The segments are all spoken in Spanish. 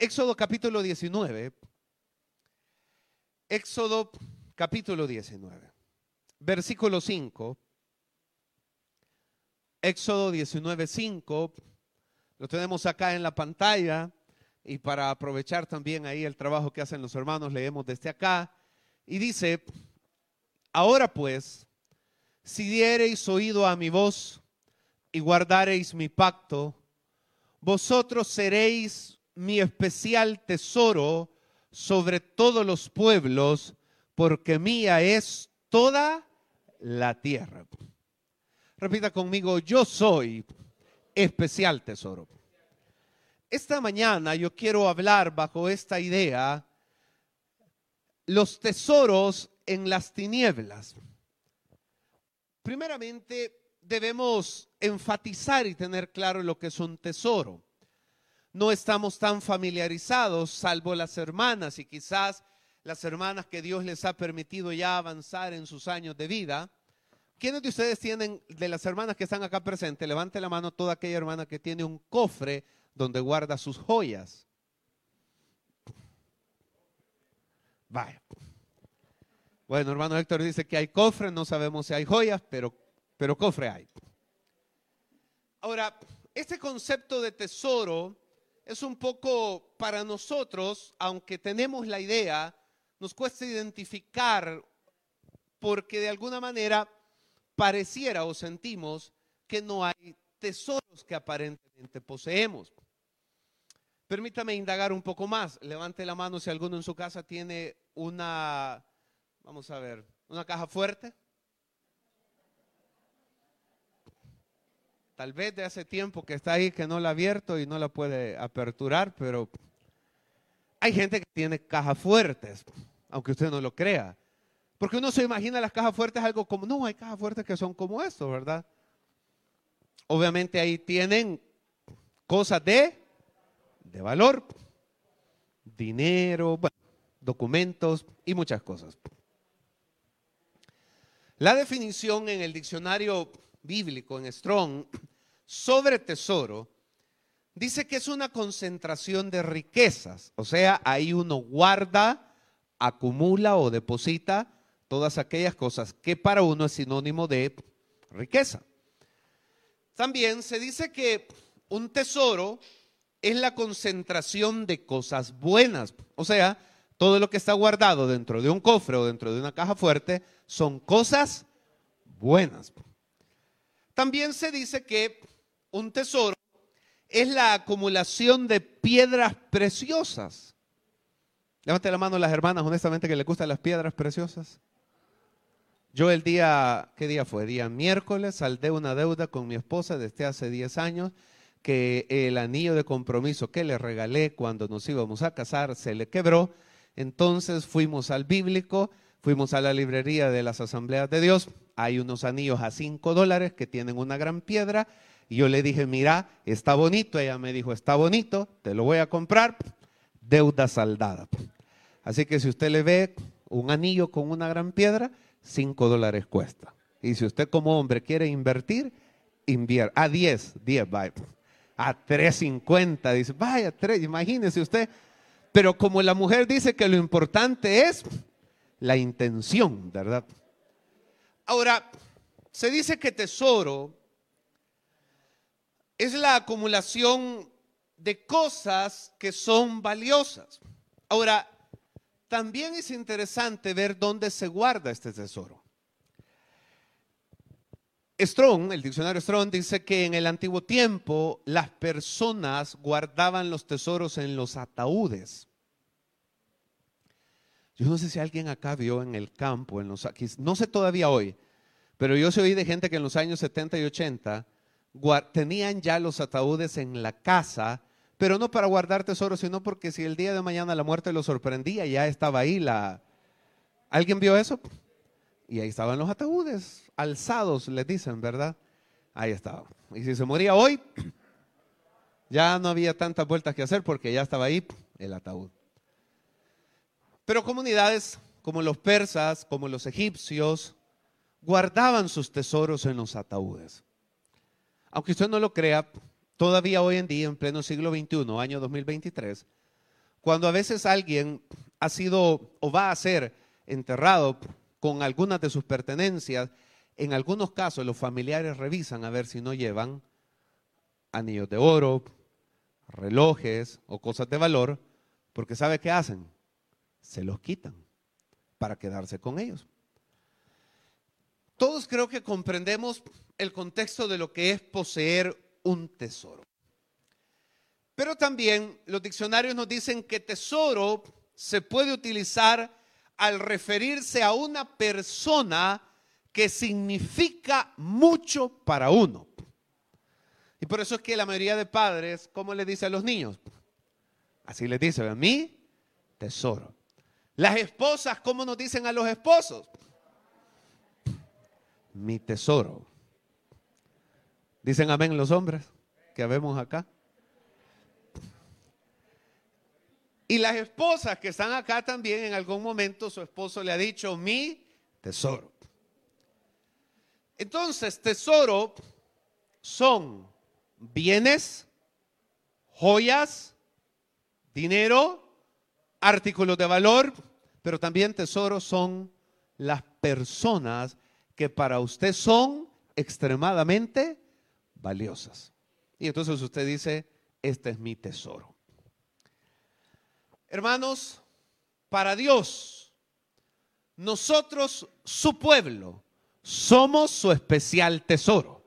Éxodo capítulo 19. Éxodo capítulo 19. Versículo 5. Éxodo 19, 5. Lo tenemos acá en la pantalla. Y para aprovechar también ahí el trabajo que hacen los hermanos, leemos desde acá. Y dice, ahora pues, si diereis oído a mi voz y guardareis mi pacto, vosotros seréis mi especial tesoro sobre todos los pueblos, porque mía es toda la tierra. Repita conmigo, yo soy especial tesoro. Esta mañana yo quiero hablar bajo esta idea, los tesoros en las tinieblas. Primeramente, debemos enfatizar y tener claro lo que es un tesoro. No estamos tan familiarizados, salvo las hermanas y quizás las hermanas que Dios les ha permitido ya avanzar en sus años de vida. ¿Quiénes de ustedes tienen, de las hermanas que están acá presentes, levante la mano toda aquella hermana que tiene un cofre donde guarda sus joyas? Vaya. Bueno, hermano Héctor dice que hay cofre, no sabemos si hay joyas, pero, pero cofre hay. Ahora, este concepto de tesoro es un poco para nosotros, aunque tenemos la idea, nos cuesta identificar porque de alguna manera pareciera o sentimos que no hay tesoros que aparentemente poseemos. Permítame indagar un poco más. Levante la mano si alguno en su casa tiene una, vamos a ver, una caja fuerte. Tal vez de hace tiempo que está ahí que no la ha abierto y no la puede aperturar, pero hay gente que tiene cajas fuertes, aunque usted no lo crea. Porque uno se imagina las cajas fuertes algo como, no, hay cajas fuertes que son como esto, ¿verdad? Obviamente ahí tienen cosas de, de valor, dinero, documentos y muchas cosas. La definición en el diccionario bíblico, en Strong, sobre tesoro, dice que es una concentración de riquezas. O sea, ahí uno guarda, acumula o deposita todas aquellas cosas que para uno es sinónimo de riqueza. También se dice que un tesoro es la concentración de cosas buenas. O sea, todo lo que está guardado dentro de un cofre o dentro de una caja fuerte son cosas buenas. También se dice que un tesoro es la acumulación de piedras preciosas. Levante la mano las hermanas, honestamente, que le gustan las piedras preciosas. Yo el día, ¿qué día fue? Día miércoles, saldé una deuda con mi esposa desde hace 10 años, que el anillo de compromiso que le regalé cuando nos íbamos a casar se le quebró. Entonces fuimos al bíblico, fuimos a la librería de las asambleas de Dios, hay unos anillos a 5 dólares que tienen una gran piedra. Y yo le dije, mira, está bonito. Ella me dijo, está bonito, te lo voy a comprar. Deuda saldada. Así que si usted le ve un anillo con una gran piedra, 5 dólares cuesta. Y si usted como hombre quiere invertir, invierta. A 10, 10, vaya. A 3.50, dice, vaya, 3, imagínese usted. Pero como la mujer dice que lo importante es la intención, ¿verdad? Ahora, se dice que tesoro es la acumulación de cosas que son valiosas. Ahora, también es interesante ver dónde se guarda este tesoro. Strong, el diccionario Strong dice que en el antiguo tiempo las personas guardaban los tesoros en los ataúdes. Yo no sé si alguien acá vio en el campo, en los, no sé todavía hoy, pero yo se oí de gente que en los años 70 y 80 tenían ya los ataúdes en la casa, pero no para guardar tesoros, sino porque si el día de mañana la muerte lo sorprendía, ya estaba ahí la... ¿Alguien vio eso? Y ahí estaban los ataúdes, alzados, les dicen, ¿verdad? Ahí estaba. Y si se moría hoy, ya no había tantas vueltas que hacer porque ya estaba ahí el ataúd. Pero comunidades como los persas, como los egipcios, guardaban sus tesoros en los ataúdes. Aunque usted no lo crea, todavía hoy en día, en pleno siglo XXI, año 2023, cuando a veces alguien ha sido o va a ser enterrado con algunas de sus pertenencias, en algunos casos los familiares revisan a ver si no llevan anillos de oro, relojes o cosas de valor, porque ¿sabe qué hacen? Se los quitan para quedarse con ellos. Todos creo que comprendemos el contexto de lo que es poseer un tesoro. Pero también los diccionarios nos dicen que tesoro se puede utilizar al referirse a una persona que significa mucho para uno. Y por eso es que la mayoría de padres, ¿cómo le dice a los niños? Así les dice, a mí, tesoro. Las esposas, ¿cómo nos dicen a los esposos? Mi tesoro. Dicen amén los hombres que vemos acá. Y las esposas que están acá también, en algún momento su esposo le ha dicho, mi tesoro. Entonces, tesoro son bienes, joyas, dinero, artículos de valor, pero también tesoros son las personas que para usted son extremadamente valiosas. Y entonces usted dice, este es mi tesoro. Hermanos, para Dios, nosotros, su pueblo, somos su especial tesoro.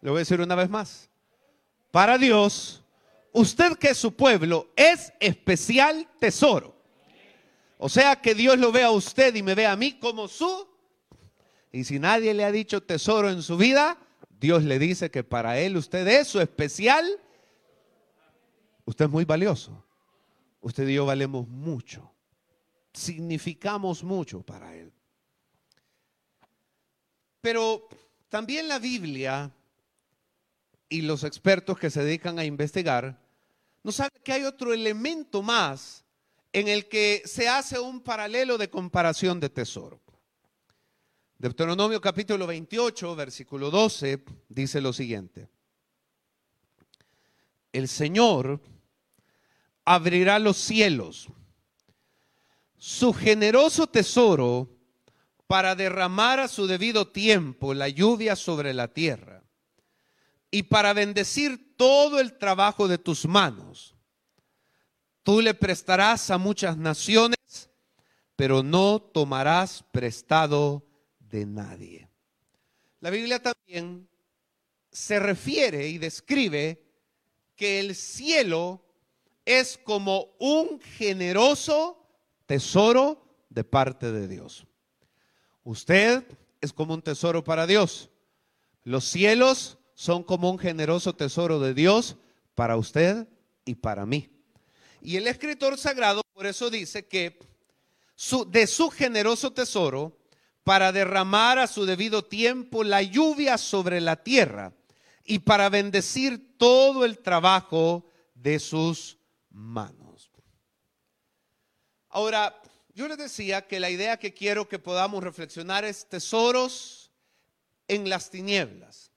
Le voy a decir una vez más. Para Dios, usted que es su pueblo es especial tesoro. O sea que Dios lo ve a usted y me ve a mí como su. Y si nadie le ha dicho tesoro en su vida, Dios le dice que para él usted es su especial. Usted es muy valioso usted y yo valemos mucho. Significamos mucho para Él. Pero también la Biblia y los expertos que se dedican a investigar nos saben que hay otro elemento más en el que se hace un paralelo de comparación de tesoro. Deuteronomio capítulo 28, versículo 12, dice lo siguiente. El Señor abrirá los cielos, su generoso tesoro para derramar a su debido tiempo la lluvia sobre la tierra y para bendecir todo el trabajo de tus manos. Tú le prestarás a muchas naciones, pero no tomarás prestado de nadie. La Biblia también se refiere y describe que el cielo es como un generoso tesoro de parte de Dios. Usted es como un tesoro para Dios. Los cielos son como un generoso tesoro de Dios para usted y para mí. Y el escritor sagrado por eso dice que de su generoso tesoro, para derramar a su debido tiempo la lluvia sobre la tierra y para bendecir todo el trabajo de sus manos. Ahora, yo les decía que la idea que quiero que podamos reflexionar es tesoros en las tinieblas.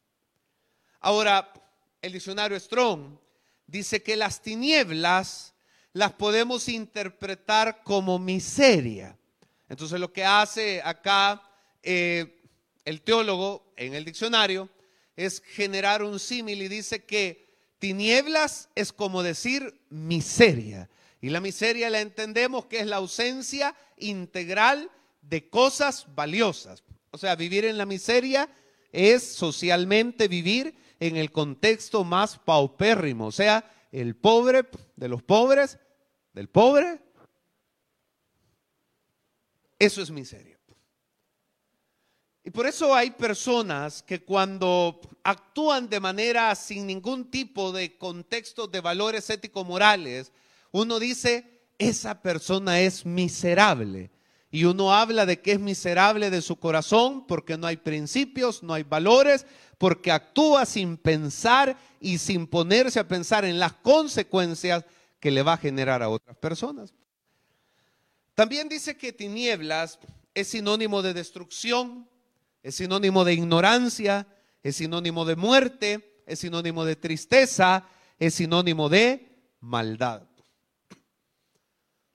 Ahora, el diccionario Strong dice que las tinieblas las podemos interpretar como miseria. Entonces lo que hace acá eh, el teólogo en el diccionario es generar un símil y dice que Tinieblas es como decir miseria. Y la miseria la entendemos que es la ausencia integral de cosas valiosas. O sea, vivir en la miseria es socialmente vivir en el contexto más paupérrimo. O sea, el pobre de los pobres, del pobre. Eso es miseria. Y por eso hay personas que cuando actúan de manera sin ningún tipo de contexto de valores ético-morales, uno dice, esa persona es miserable. Y uno habla de que es miserable de su corazón porque no hay principios, no hay valores, porque actúa sin pensar y sin ponerse a pensar en las consecuencias que le va a generar a otras personas. También dice que tinieblas es sinónimo de destrucción, es sinónimo de ignorancia, es sinónimo de muerte, es sinónimo de tristeza, es sinónimo de maldad.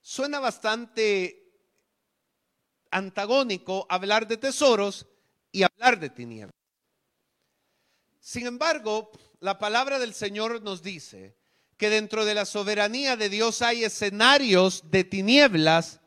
suena bastante antagónico hablar de tesoros y hablar de tinieblas. Sin embargo, la palabra del Señor nos dice que dentro de la soberanía de Dios hay escenarios de tinieblas,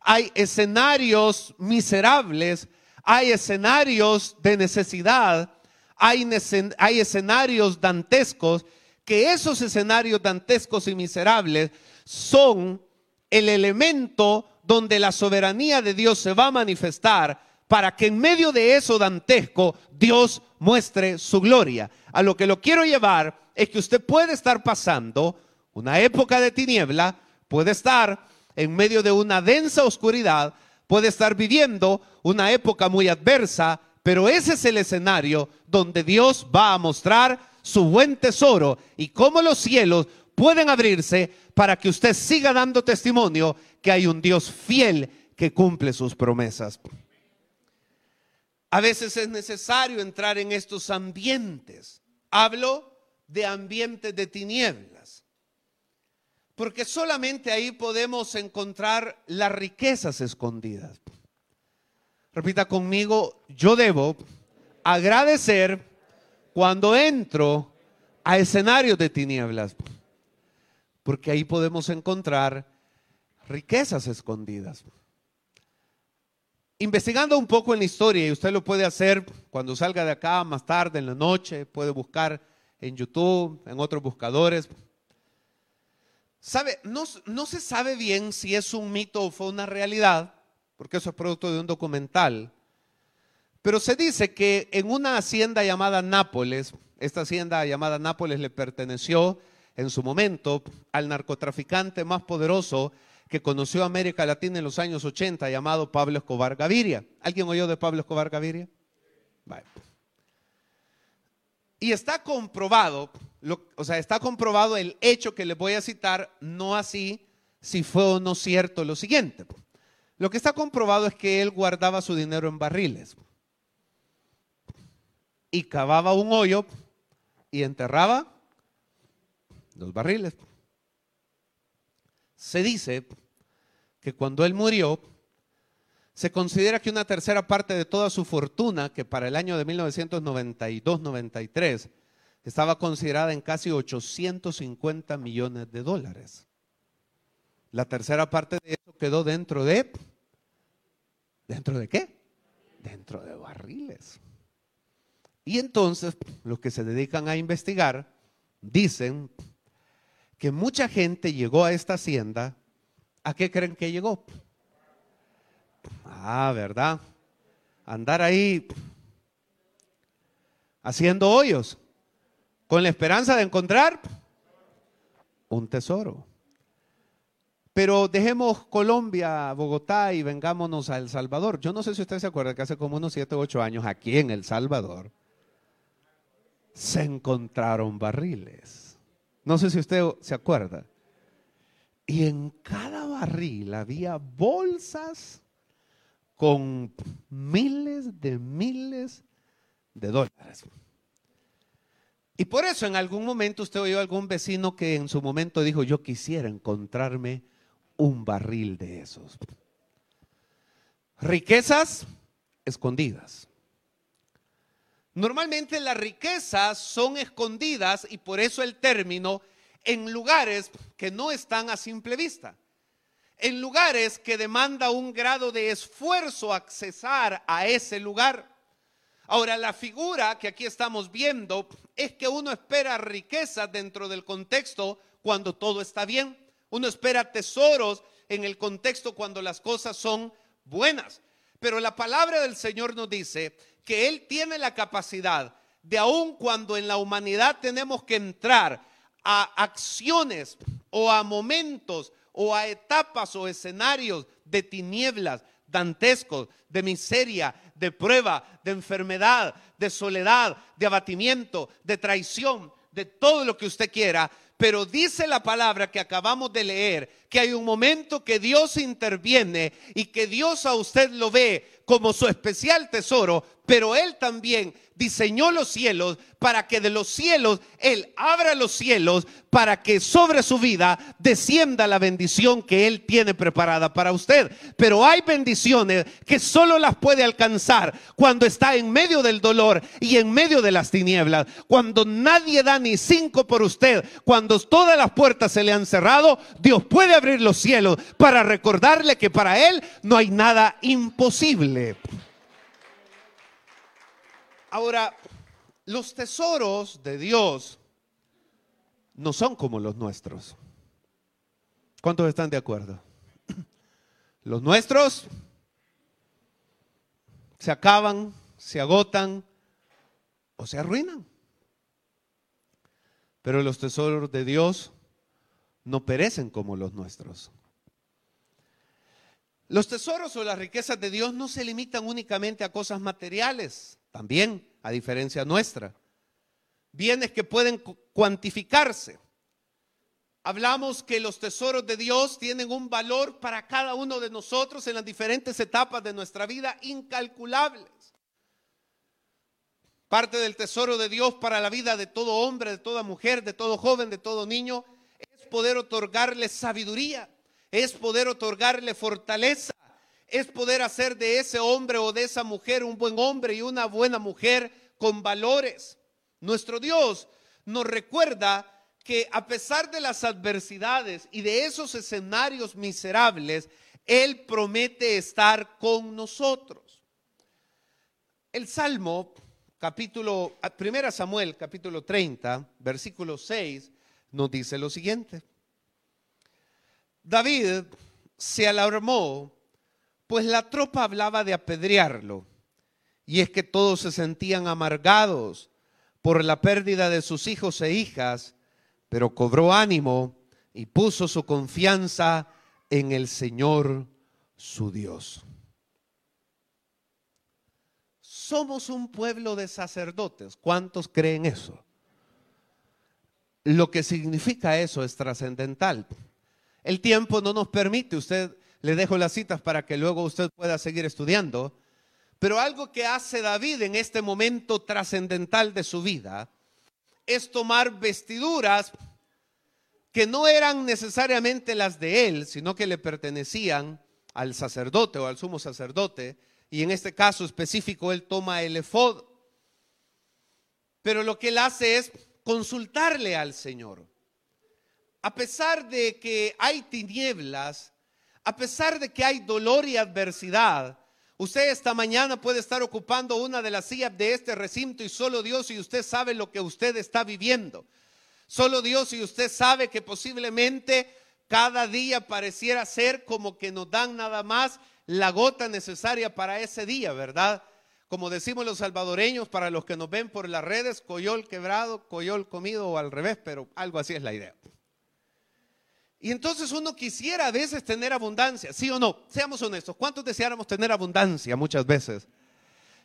hay escenarios miserables, hay escenarios de necesidad, hay, escenarios dantescos, que esos escenarios dantescos y miserables son el elemento donde la soberanía de Dios se va a manifestar para que en medio de eso dantesco Dios muestre su gloria. A lo que lo quiero llevar es que usted puede estar pasando una época de tiniebla, puede estar en medio de una densa oscuridad, puede estar viviendo una época muy adversa, pero ese es el escenario donde Dios va a mostrar su buen tesoro y cómo los cielos pueden abrirse para que usted siga dando testimonio que hay un Dios fiel que cumple sus promesas. A veces es necesario entrar en estos ambientes. Hablo de ambientes de tinieblas. Porque solamente ahí podemos encontrar las riquezas escondidas. Repita conmigo, yo debo agradecer cuando entro a escenarios de tinieblas. Porque ahí podemos encontrar riquezas escondidas investigando un poco en la historia, y usted lo puede hacer cuando salga de acá más tarde, en la noche, puede buscar en YouTube, en otros buscadores. ¿Sabe? No, no se sabe bien si es un mito o fue una realidad, porque eso es producto de un documental. Pero se dice que en una hacienda llamada Nápoles, esta hacienda llamada Nápoles le perteneció en su momento al narcotraficante más poderoso que conoció América Latina en los años 80, llamado Pablo Escobar Gaviria. ¿Alguien oyó de Pablo Escobar Gaviria? Y está comprobado, o sea, está comprobado el hecho que les voy a citar, no así si fue o no cierto lo siguiente. Lo que está comprobado es que él guardaba su dinero en barriles y cavaba un hoyo y enterraba los barriles. Se dice que cuando él murió, se considera que una tercera parte de toda su fortuna, que para el año de 1992-93 estaba considerada en casi 850 millones de dólares. La tercera parte de eso quedó dentro de... ¿Dentro de qué? Dentro de barriles. Y entonces los que se dedican a investigar dicen que mucha gente llegó a esta hacienda ¿A qué creen que llegó? Ah, ¿verdad? Andar ahí haciendo hoyos con la esperanza de encontrar un tesoro. Pero dejemos Colombia, Bogotá y vengámonos a El Salvador. Yo no sé si usted se acuerda que hace como unos 7 o 8 años aquí en El Salvador se encontraron barriles. No sé si usted se acuerda. Y en cada había bolsas con miles de miles de dólares. Y por eso en algún momento usted oyó a algún vecino que en su momento dijo, yo quisiera encontrarme un barril de esos. Riquezas escondidas. Normalmente las riquezas son escondidas y por eso el término en lugares que no están a simple vista, en lugares que demanda un grado de esfuerzo accesar a ese lugar. Ahora, la figura que aquí estamos viendo es que uno espera riquezas dentro del contexto cuando todo está bien. Uno espera tesoros en el contexto cuando las cosas son buenas. Pero la palabra del Señor nos dice que Él tiene la capacidad de aun cuando en la humanidad tenemos que entrar a acciones o a momentos o a etapas o escenarios de tinieblas, dantescos, de miseria, de prueba, de enfermedad, de soledad, de abatimiento, de traición, de todo lo que usted quiera. Pero dice la palabra que acabamos de leer que hay un momento que Dios interviene y que Dios a usted lo ve como su especial tesoro, pero Él también diseñó los cielos para que de los cielos Él abra los cielos para que sobre su vida descienda la bendición que Él tiene preparada para usted. Pero hay bendiciones que solo las puede alcanzar cuando está en medio del dolor y en medio de las tinieblas, cuando nadie da ni cinco por usted, cuando todas las puertas se le han cerrado, Dios puede abrir los cielos para recordarle que para Él no hay nada imposible. Ahora, los tesoros de Dios no son como los nuestros. ¿Cuántos están de acuerdo? Los nuestros se acaban, se agotan o se arruinan. Pero los tesoros de Dios no perecen como los nuestros. Los tesoros o las riquezas de Dios no se limitan únicamente a cosas materiales también, a diferencia nuestra. Bienes que pueden cuantificarse. Hablamos que los tesoros de Dios tienen un valor para cada uno de nosotros en las diferentes etapas de nuestra vida incalculables. Parte del tesoro de Dios para la vida de todo hombre, de toda mujer, de todo joven, de todo niño, poder otorgarle sabiduría, es poder otorgarle fortaleza, es poder hacer de ese hombre o de esa mujer un buen hombre y una buena mujer con valores. Nuestro Dios nos recuerda que a pesar de las adversidades y de esos escenarios miserables, Él promete estar con nosotros. El Salmo, capítulo, primera Samuel, capítulo 30, versículo 6, nos dice lo siguiente. David se alarmó pues la tropa hablaba de apedrearlo. Y es que todos se sentían amargados por la pérdida de sus hijos e hijas, pero cobró ánimo y puso su confianza en el Señor su Dios. Somos un pueblo de sacerdotes. ¿Cuántos creen eso? Lo que significa eso es trascendental. El tiempo no nos permite, usted le dejo las citas para que luego usted pueda seguir estudiando. Pero algo que hace David en este momento trascendental de su vida es tomar vestiduras que no eran necesariamente las de él, sino que le pertenecían al sacerdote o al sumo sacerdote. Y en este caso específico él toma el efod. Pero lo que él hace es consultarle al Señor. A pesar de que hay tinieblas, a pesar de que hay dolor y adversidad, usted esta mañana puede estar ocupando una de las sillas de este recinto y solo Dios y usted sabe lo que usted está viviendo. Solo Dios y usted sabe que posiblemente cada día pareciera ser como que nos dan nada más la gota necesaria para ese día, ¿verdad? Como decimos los salvadoreños, para los que nos ven por las redes, coyol quebrado, coyol comido o al revés, pero algo así es la idea. Y entonces uno quisiera a veces tener abundancia, ¿sí o no? Seamos honestos, ¿cuántos deseáramos tener abundancia muchas veces?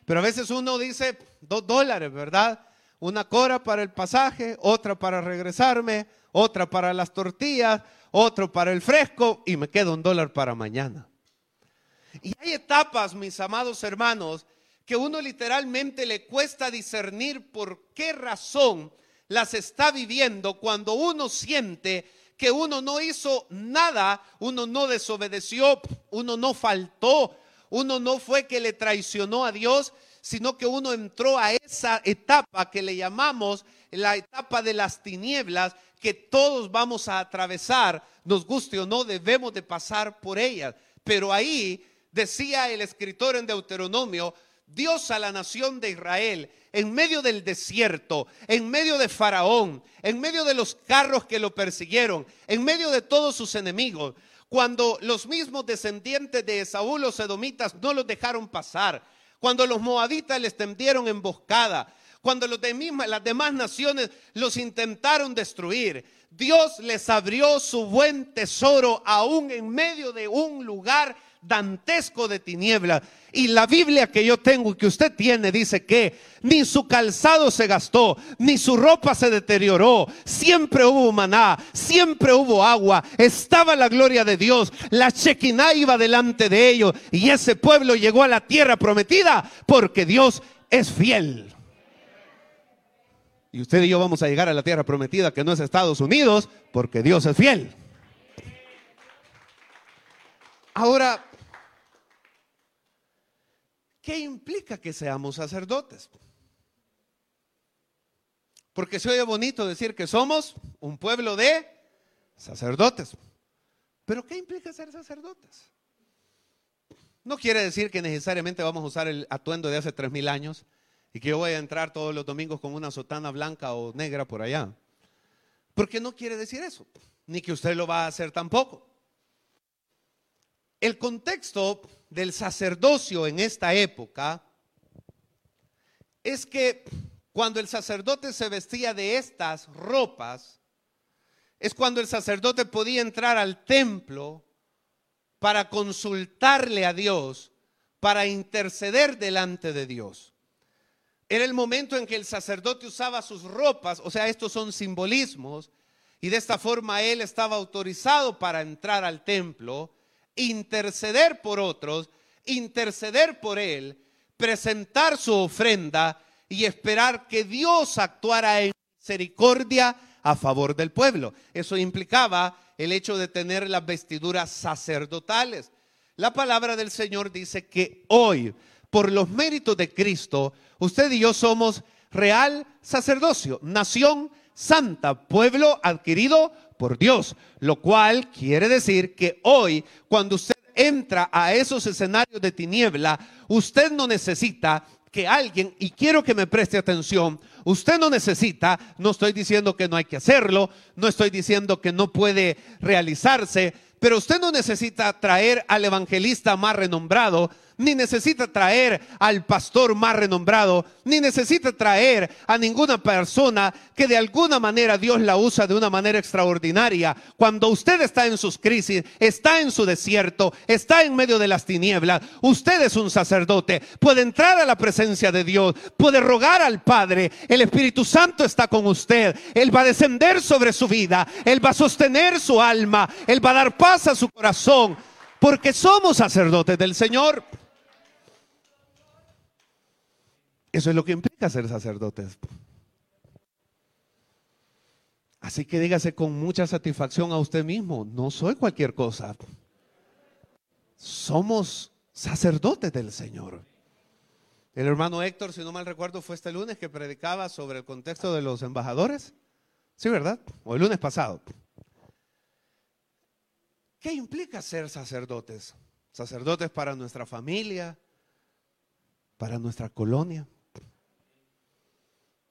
Pero a veces uno dice dos dólares, ¿verdad? Una cora para el pasaje, otra para regresarme, otra para las tortillas, otro para el fresco y me queda un dólar para mañana. Y hay etapas, mis amados hermanos, que uno literalmente le cuesta discernir por qué razón las está viviendo cuando uno siente que uno no hizo nada, uno no desobedeció, uno no faltó, uno no fue que le traicionó a Dios, sino que uno entró a esa etapa que le llamamos la etapa de las tinieblas, que todos vamos a atravesar, nos guste o no, debemos de pasar por ellas. Pero ahí decía el escritor en Deuteronomio, Dios a la nación de Israel en medio del desierto, en medio de Faraón, en medio de los carros que lo persiguieron, en medio de todos sus enemigos, cuando los mismos descendientes de Esaú, los edomitas, no los dejaron pasar, cuando los moabitas les tendieron emboscada, cuando los las demás naciones los intentaron destruir, Dios les abrió su buen tesoro aún en medio de un lugar dantesco de tinieblas. Y la Biblia que yo tengo y que usted tiene dice que ni su calzado se gastó, ni su ropa se deterioró. Siempre hubo maná, siempre hubo agua, estaba la gloria de Dios. La Shekinah iba delante de ellos y ese pueblo llegó a la tierra prometida porque Dios es fiel. Y usted y yo vamos a llegar a la tierra prometida que no es Estados Unidos porque Dios es fiel. Ahora, ¿qué implica que seamos sacerdotes? Porque se oye bonito decir que somos un pueblo de sacerdotes. Pero ¿qué implica ser sacerdotes? No quiere decir que necesariamente vamos a usar el atuendo de hace tres mil años y que yo voy a entrar todos los domingos con una sotana blanca o negra por allá. Porque no quiere decir eso, ni que usted lo va a hacer tampoco. El contexto del sacerdocio en esta época es que cuando el sacerdote se vestía de estas ropas, es cuando el sacerdote podía entrar al templo para consultarle a Dios, para interceder delante de Dios. Era el momento en que el sacerdote usaba sus ropas, o sea, estos son simbolismos, y de esta forma él estaba autorizado para entrar al templo interceder por otros, interceder por él, presentar su ofrenda y esperar que Dios actuara en misericordia a favor del pueblo. Eso implicaba el hecho de tener las vestiduras sacerdotales. La palabra del Señor dice que hoy, por los méritos de Cristo, usted y yo somos real sacerdocio, nación santa, pueblo adquirido por Dios, lo cual quiere decir que hoy, cuando usted entra a esos escenarios de tiniebla, usted no necesita que alguien, y quiero que me preste atención, usted no necesita, no estoy diciendo que no hay que hacerlo, no estoy diciendo que no puede realizarse, pero usted no necesita traer al evangelista más renombrado, ni necesita traer al pastor más renombrado, ni necesita traer a ninguna persona que de alguna manera Dios la usa de una manera extraordinaria. Cuando usted está en sus crisis, está en su desierto, está en medio de las tinieblas, usted es un sacerdote, puede entrar a la presencia de Dios, puede rogar al Padre, el Espíritu Santo está con usted, Él va a descender sobre su vida, Él va a sostener su alma, Él va a dar paz a su corazón, porque somos sacerdotes del Señor. Eso es lo que implica ser sacerdotes. Así que dígase con mucha satisfacción a usted mismo, no soy cualquier cosa. Somos sacerdotes del Señor. El hermano Héctor, si no mal recuerdo, fue este lunes que predicaba sobre el contexto de los embajadores. Sí, ¿verdad? O el lunes pasado. ¿Qué implica ser sacerdotes? Sacerdotes para nuestra familia, para nuestra colonia.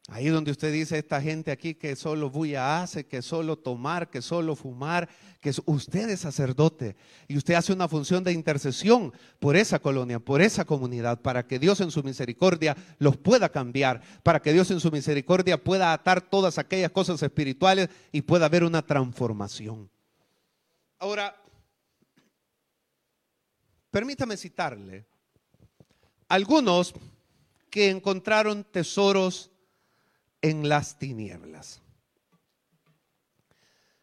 Ahí donde usted dice esta gente aquí que solo bulla hace, que solo tomar, que solo fumar, que usted es sacerdote y usted hace una función de intercesión por esa colonia, por esa comunidad, para que Dios en su misericordia los pueda cambiar, para que Dios en su misericordia pueda atar todas aquellas cosas espirituales y pueda haber una transformación. Ahora, permítame citarle algunos que encontraron tesoros en las tinieblas.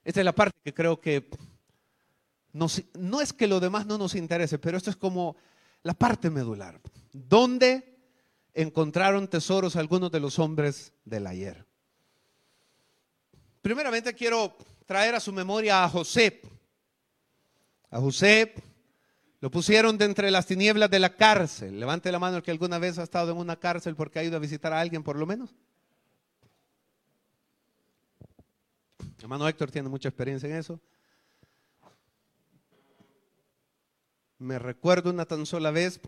Esta es la parte que creo que no es que lo demás no nos interese, pero esto es como la parte medular. ¿Dónde encontraron tesoros algunos de los hombres del ayer? Primeramente quiero traer a su memoria a José. A José lo pusieron de entre las tinieblas de la cárcel. Levante la mano el que alguna vez ha estado en una cárcel porque ha ido a visitar a alguien por lo menos. Hermano Héctor tiene mucha experiencia en eso. Me recuerdo una tan sola vez.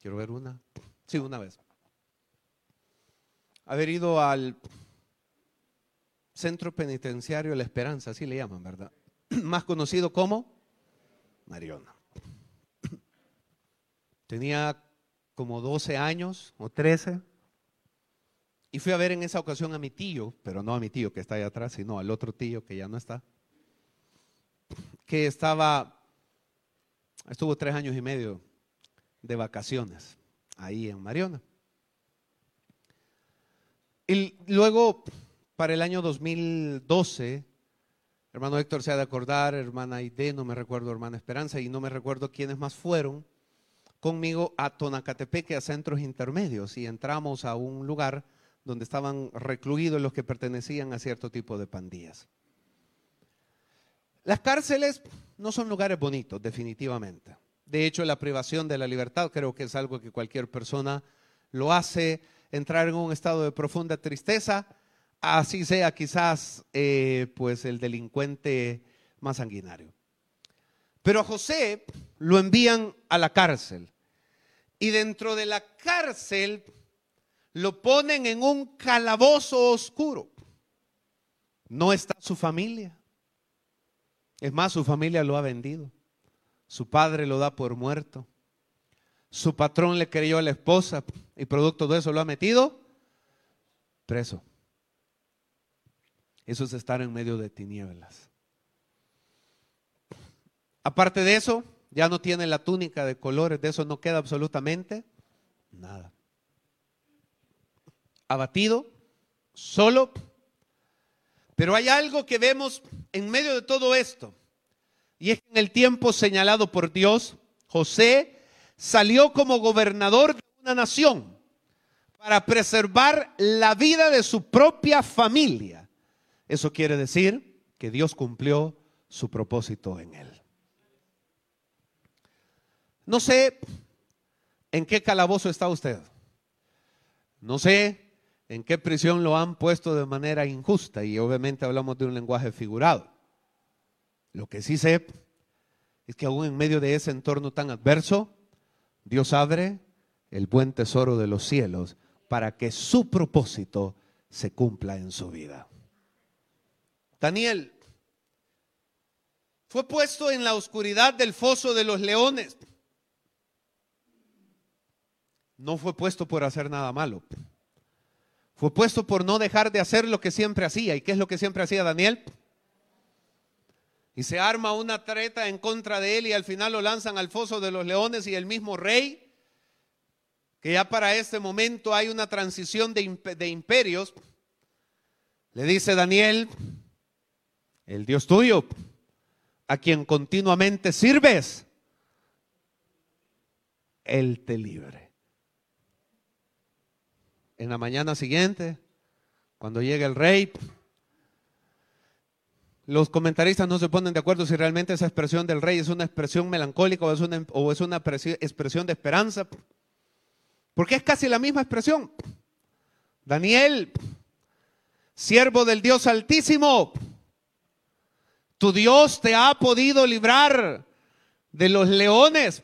Quiero ver una. Sí, una vez. Haber ido al centro penitenciario La Esperanza, así le llaman, ¿verdad? Más conocido como Mariona. Tenía como 12 años o 13 Y fui a ver en esa ocasión a mi tío, pero no a mi tío que está ahí atrás, sino al otro tío que ya no está, que estaba, estuvo tres años y medio de vacaciones ahí en Mariona. Y luego, para el año 2012, hermano Héctor se ha de acordar, hermana Aide, no me recuerdo, hermana Esperanza, y no me recuerdo quiénes más fueron conmigo a Tonacatepeque, a centros intermedios, y entramos a un lugar donde estaban recluidos los que pertenecían a cierto tipo de pandillas. Las cárceles no son lugares bonitos, definitivamente. De hecho, la privación de la libertad creo que es algo que cualquier persona lo hace entrar en un estado de profunda tristeza, así sea quizás eh, pues el delincuente más sanguinario. Pero a José lo envían a la cárcel y dentro de la cárcel lo ponen en un calabozo oscuro. No está su familia. Es más, su familia lo ha vendido. Su padre lo da por muerto. Su patrón le creyó a la esposa y producto de eso lo ha metido preso. Eso es estar en medio de tinieblas. Aparte de eso, ya no tiene la túnica de colores, de eso no queda absolutamente nada abatido, solo. Pero hay algo que vemos en medio de todo esto. Y es que en el tiempo señalado por Dios, José salió como gobernador de una nación para preservar la vida de su propia familia. Eso quiere decir que Dios cumplió su propósito en él. No sé en qué calabozo está usted. No sé en qué prisión lo han puesto de manera injusta y obviamente hablamos de un lenguaje figurado. Lo que sí sé es que aún en medio de ese entorno tan adverso, Dios abre el buen tesoro de los cielos para que su propósito se cumpla en su vida. Daniel fue puesto en la oscuridad del foso de los leones. No fue puesto por hacer nada malo. Fue puesto por no dejar de hacer lo que siempre hacía. ¿Y qué es lo que siempre hacía Daniel? Y se arma una treta en contra de él y al final lo lanzan al foso de los leones y el mismo rey, que ya para este momento hay una transición de, de imperios, le dice Daniel, el Dios tuyo, a quien continuamente sirves, Él te libre en la mañana siguiente, cuando llega el rey, los comentaristas no se ponen de acuerdo si realmente esa expresión del rey es una expresión melancólica o es una, o es una expresión de esperanza, porque es casi la misma expresión. Daniel, siervo del Dios Altísimo, tu Dios te ha podido librar de los leones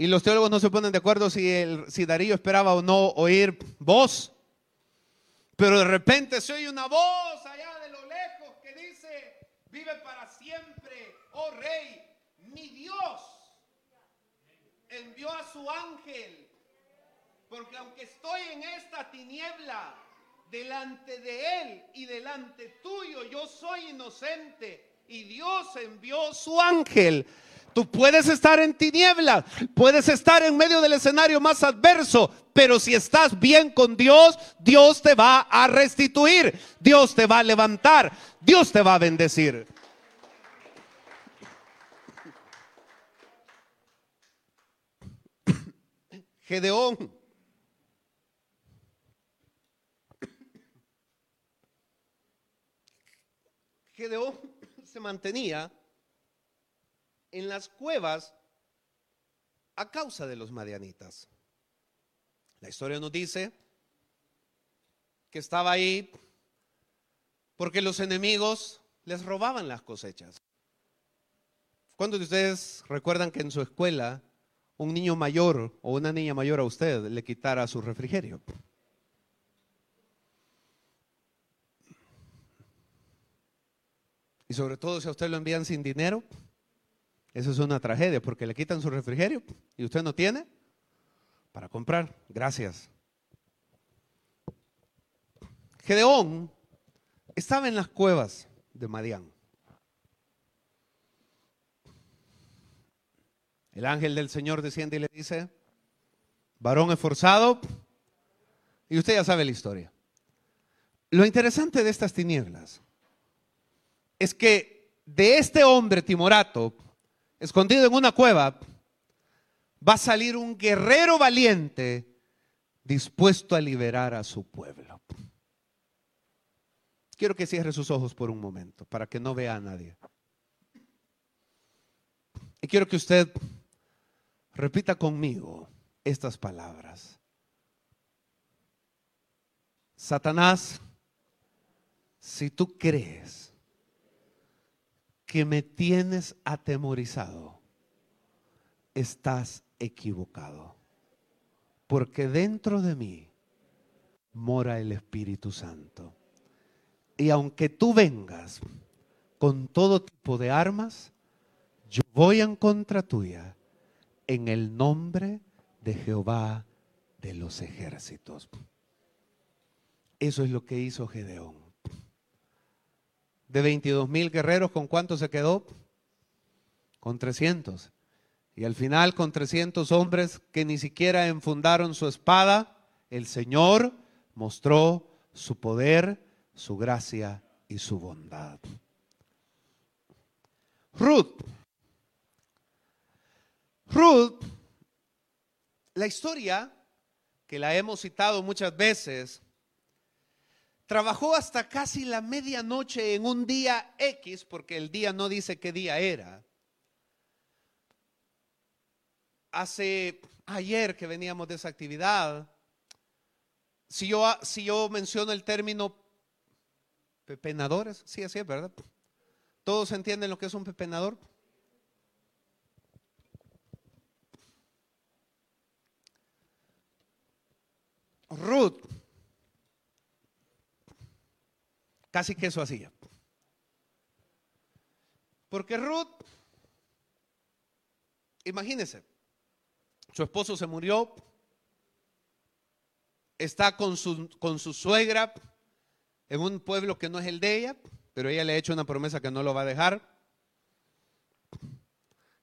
y los teólogos no se ponen de acuerdo si, el, si Darío esperaba o no oír voz. Pero de repente se oye una voz allá de lo lejos que dice, vive para siempre, oh rey, mi Dios envió a su ángel. Porque aunque estoy en esta tiniebla, delante de él y delante tuyo, yo soy inocente. Y Dios envió su ángel Tú puedes estar en tinieblas, puedes estar en medio del escenario más adverso, pero si estás bien con Dios, Dios te va a restituir, Dios te va a levantar, Dios te va a bendecir. Gedeón. Gedeón se mantenía en las cuevas a causa de los madianitas. La historia nos dice que estaba ahí porque los enemigos les robaban las cosechas. ¿Cuántos de ustedes recuerdan que en su escuela un niño mayor o una niña mayor a usted le quitara su refrigerio? Y sobre todo si a usted lo envían sin dinero. Eso es una tragedia porque le quitan su refrigerio y usted no tiene para comprar. Gracias. Gedeón estaba en las cuevas de Madián. El ángel del Señor desciende y le dice, varón esforzado, y usted ya sabe la historia. Lo interesante de estas tinieblas es que de este hombre timorato, escondido en una cueva, va a salir un guerrero valiente dispuesto a liberar a su pueblo. Quiero que cierre sus ojos por un momento para que no vea a nadie. Y quiero que usted repita conmigo estas palabras. Satanás, si tú crees que me tienes atemorizado, estás equivocado. Porque dentro de mí mora el Espíritu Santo. Y aunque tú vengas con todo tipo de armas, yo voy en contra tuya en el nombre de Jehová de los ejércitos. Eso es lo que hizo Gedeón. De 22 mil guerreros, ¿con cuánto se quedó? Con 300. Y al final, con 300 hombres que ni siquiera enfundaron su espada, el Señor mostró su poder, su gracia y su bondad. Ruth. Ruth, la historia que la hemos citado muchas veces, trabajó hasta casi la medianoche en un día X, porque el día no dice qué día era hace ayer que veníamos de esa actividad, si yo, si yo menciono el término pepenadores, sí, así es, ¿verdad? ¿Todos entienden lo que es un pepenador? Ruth, casi que eso hacía. Porque Ruth, imagínense, su esposo se murió, está con su, con su suegra en un pueblo que no es el de ella, pero ella le ha hecho una promesa que no lo va a dejar.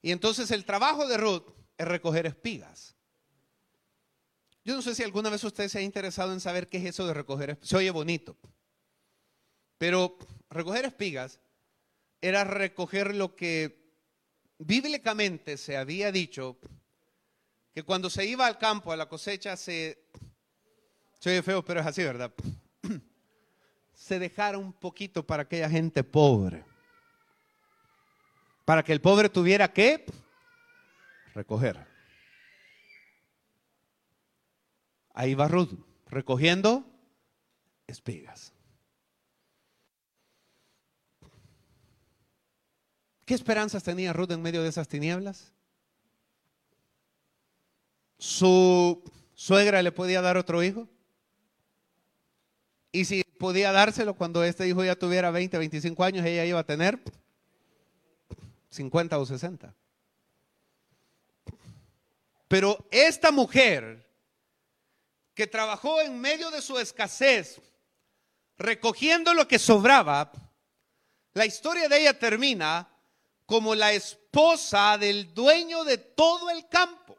Y entonces el trabajo de Ruth es recoger espigas. Yo no sé si alguna vez usted se ha interesado en saber qué es eso de recoger espigas. Se oye bonito. Pero recoger espigas era recoger lo que bíblicamente se había dicho que cuando se iba al campo, a la cosecha, se, se oye feo, pero es así, ¿verdad? Se dejara un poquito para aquella gente pobre. Para que el pobre tuviera que recoger. Ahí va Ruth, recogiendo espigas. ¿Qué esperanzas tenía Ruth en medio de esas tinieblas? su suegra le podía dar otro hijo. Y si podía dárselo cuando este hijo ya tuviera 20, 25 años, ella iba a tener 50 o 60. Pero esta mujer que trabajó en medio de su escasez, recogiendo lo que sobraba, la historia de ella termina como la esposa del dueño de todo el campo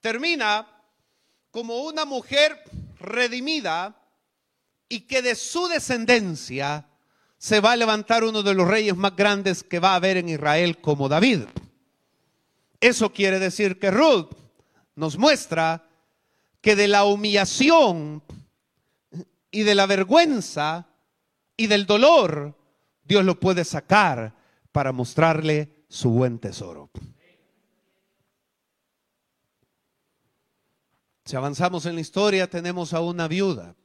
termina como una mujer redimida y que de su descendencia se va a levantar uno de los reyes más grandes que va a haber en Israel como David. Eso quiere decir que Ruth nos muestra que de la humillación y de la vergüenza y del dolor, Dios lo puede sacar para mostrarle su buen tesoro. Si avanzamos en la historia, tenemos a una viuda.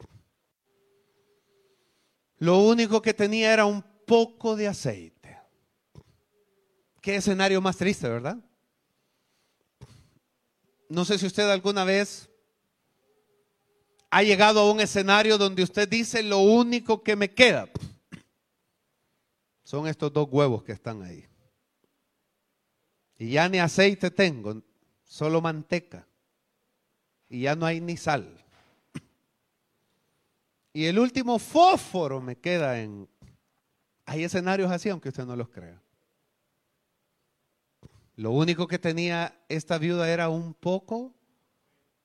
Lo único que tenía era un poco de aceite. Qué escenario más triste, ¿verdad? No sé si usted alguna vez ha llegado a un escenario donde usted dice lo único que me queda son estos dos huevos que están ahí. Y ya ni aceite tengo, solo manteca y ya no hay ni sal. Y el último fósforo me queda en... Hay escenarios así, aunque usted no los crea. Lo único que tenía esta viuda era un poco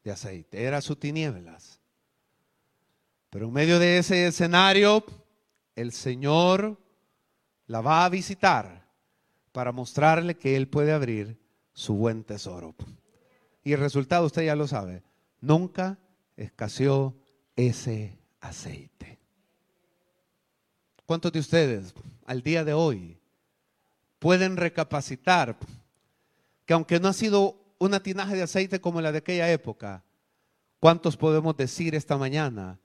de aceite, era su tinieblas. Pero en medio de ese escenario, el Señor la va a visitar para mostrarle que Él puede abrir su buen tesoro. Y el resultado usted ya lo sabe, nunca escaseó ese aceite. ¿Cuántos de ustedes al día de hoy pueden recapacitar que aunque no ha sido una tinaja de aceite como la de aquella época, ¿cuántos podemos decir esta mañana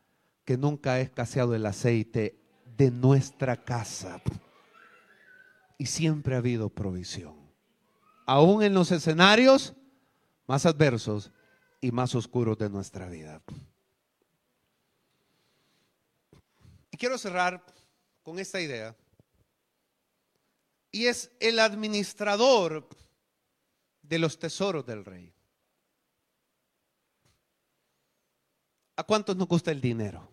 que nunca ha escaseado el aceite de nuestra casa? Y siempre ha habido provisión. Aún en los escenarios más adversos y más oscuros de nuestra vida. Y quiero cerrar con esta idea. Y es el administrador de los tesoros del rey. ¿A cuántos nos gusta el dinero?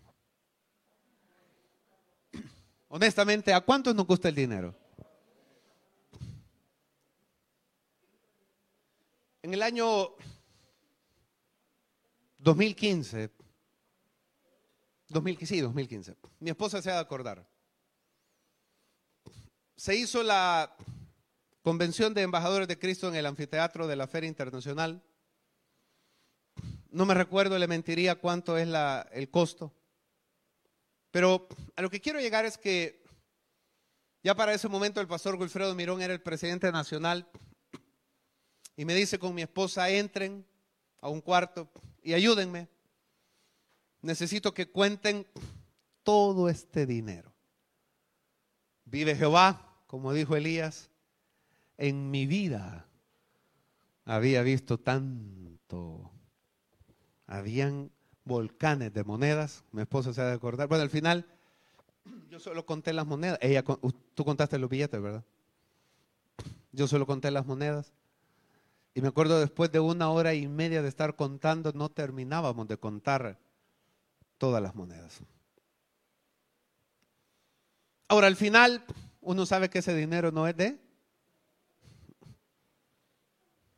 Honestamente, ¿a cuántos nos gusta el dinero? En el año 2015, 2015, sí, 2015, mi esposa se ha de acordar. Se hizo la convención de embajadores de Cristo en el anfiteatro de la Feria Internacional. No me recuerdo, le mentiría cuánto es el costo. Pero a lo que quiero llegar es que ya para ese momento el pastor Wilfredo Mirón era el presidente nacional y me dice con mi esposa, entren a un cuarto y ayúdenme. Necesito que cuenten todo este dinero. Vive Jehová, como dijo Elías, en mi vida había visto tanto. Habían volcanes de monedas. Mi esposa se ha de acordar. Bueno, al final yo solo conté las monedas. Ella, tú contaste los billetes, ¿verdad? Yo solo conté las monedas. Y me acuerdo después de una hora y media de estar contando, no terminábamos de contar todas las monedas. Ahora, al final, uno sabe que ese dinero no es de...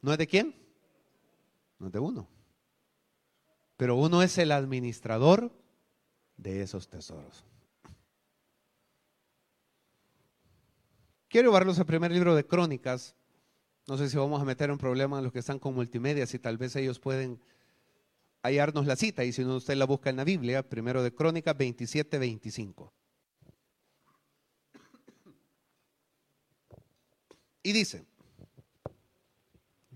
¿No es de quién? No es de uno. Pero uno es el administrador de esos tesoros. Quiero llevarlos al primer libro de Crónicas, no sé si vamos a meter un problema en los que están con multimedia, si tal vez ellos pueden hallarnos la cita y si no usted la busca en la Biblia, primero de Crónicas 27, 25. Y dice,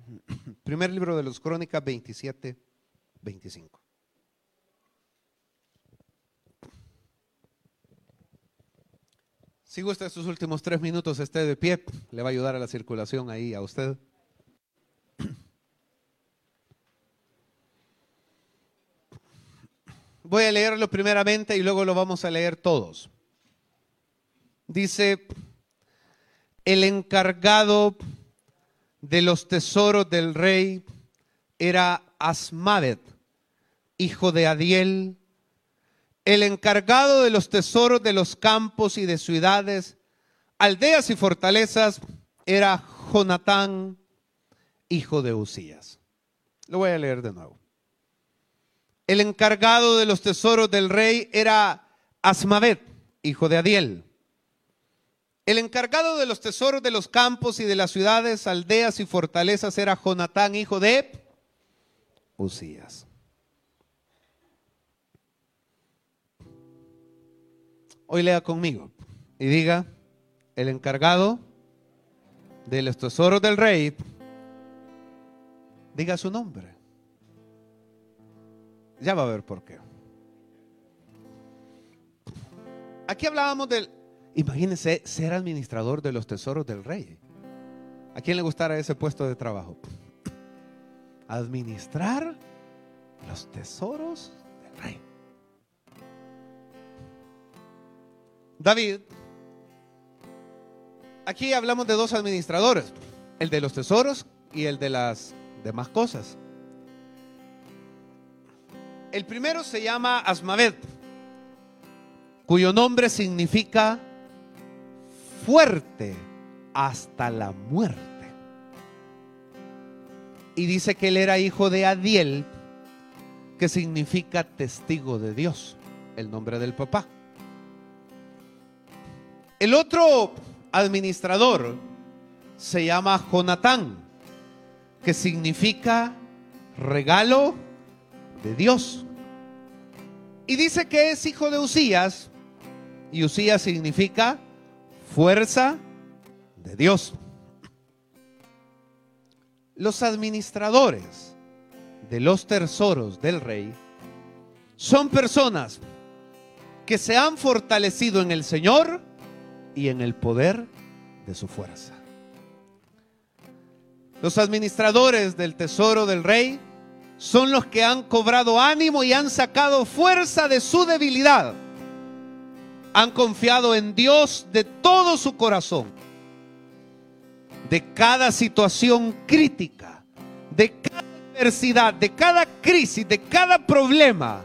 primer libro de los Crónicas 27, 25. Si gusta estos últimos tres minutos esté de pie, le va a ayudar a la circulación ahí a usted. Voy a leerlo primeramente y luego lo vamos a leer todos. Dice, el encargado de los tesoros del rey era Asmavet, hijo de Adiel, el encargado de los tesoros de los campos y de ciudades, aldeas y fortalezas, era Jonatán, hijo de Usías. Lo voy a leer de nuevo. El encargado de los tesoros del rey era Asmavet, hijo de Adiel. El encargado de los tesoros de los campos y de las ciudades, aldeas y fortalezas era Jonatán, hijo de Usías. Hoy lea conmigo y diga, el encargado de los tesoros del rey, diga su nombre. Ya va a ver por qué. Aquí hablábamos del, imagínense, ser administrador de los tesoros del rey. ¿A quién le gustara ese puesto de trabajo? Administrar los tesoros del rey. David, aquí hablamos de dos administradores, el de los tesoros y el de las demás cosas. El primero se llama Asmavet. cuyo nombre significa fuerte hasta la muerte. Y dice que él era hijo de Adiel, que significa testigo de Dios, el nombre del papá. El otro administrador se llama Jonatán, que significa regalo de Dios. Y dice que es hijo de Usías, y Usías significa fuerza de Dios. Los administradores de los tesoros del rey son personas que se han fortalecido en el Señor y en el poder de su fuerza. Los administradores del tesoro del rey son los que han cobrado ánimo y han sacado fuerza de su debilidad. Han confiado en Dios de todo su corazón. De cada situación crítica, de cada adversidad, de cada crisis, de cada problema,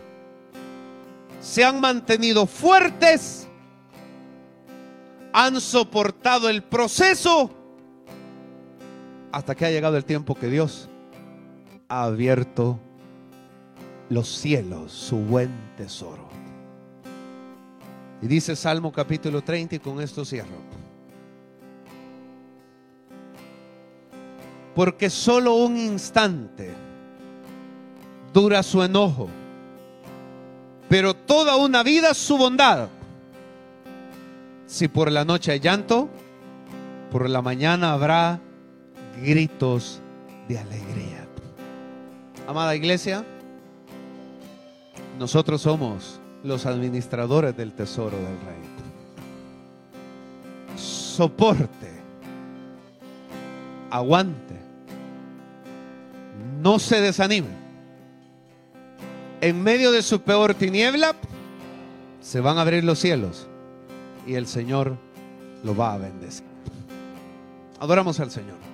se han mantenido fuertes, han soportado el proceso hasta que ha llegado el tiempo que Dios ha abierto los cielos, su buen tesoro. Y dice Salmo capítulo 30 y con esto cierro. Porque solo un instante dura su enojo, pero toda una vida su bondad. Si por la noche hay llanto, por la mañana habrá gritos de alegría. Amada iglesia, nosotros somos los administradores del tesoro del rey. Soporte, aguante, no se desanime. En medio de su peor tiniebla, se van a abrir los cielos y el Señor lo va a bendecir. Adoramos al Señor.